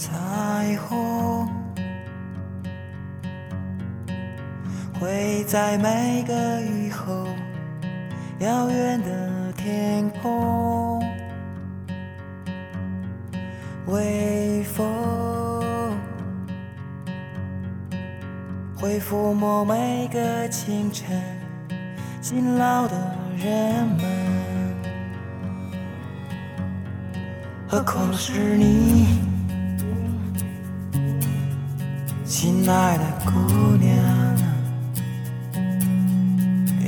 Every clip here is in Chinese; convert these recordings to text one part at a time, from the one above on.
彩虹会在每个雨后，遥远的天空，微风会抚摸每个清晨，勤劳的人们。何况是你，亲爱的姑娘。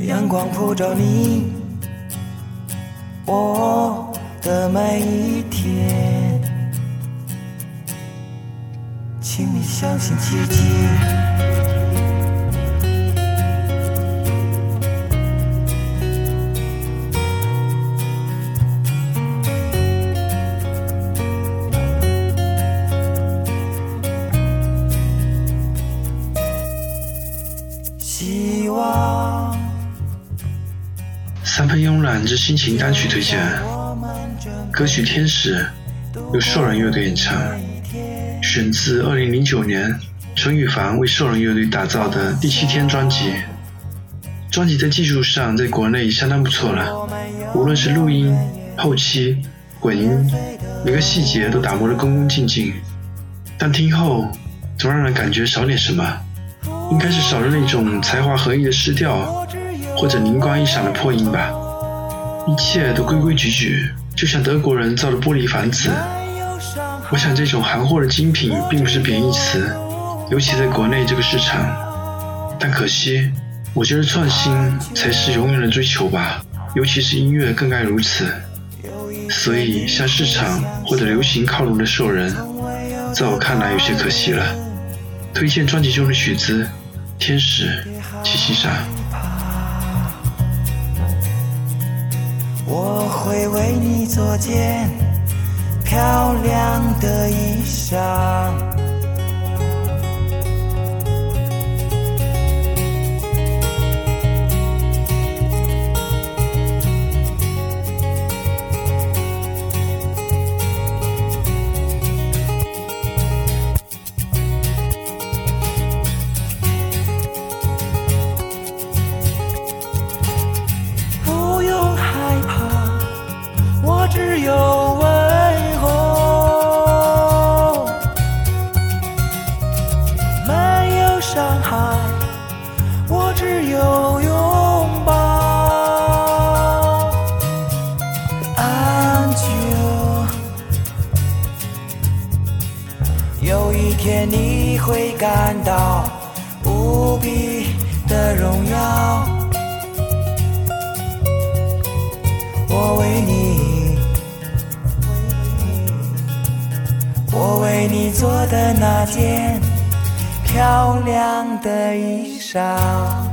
阳光普照你我的每一天，请你相信奇迹。希望三分慵懒之心情单曲推荐，歌曲《天使》由兽人乐队演唱，选自2009年陈羽凡为兽人乐队打造的第七天专辑。专辑在技术上在国内相当不错了，无论是录音、后期、混音，每个细节都打磨得恭恭敬敬。但听后总让人感觉少点什么，应该是少了那种才华横溢的诗调，或者灵光一闪的破音吧。一切都规规矩矩，就像德国人造的玻璃房子。我想这种含货的精品并不是贬义词，尤其在国内这个市场。但可惜，我觉得创新才是永远的追求吧，尤其是音乐更该如此。所以向市场或者流行靠拢的兽人，在我看来有些可惜了。推荐专辑中的曲子《天使》《七七山》。我会为你做件漂亮的衣裳。一天你会感到无比的荣耀。我为你，我为你做的那件漂亮的衣裳。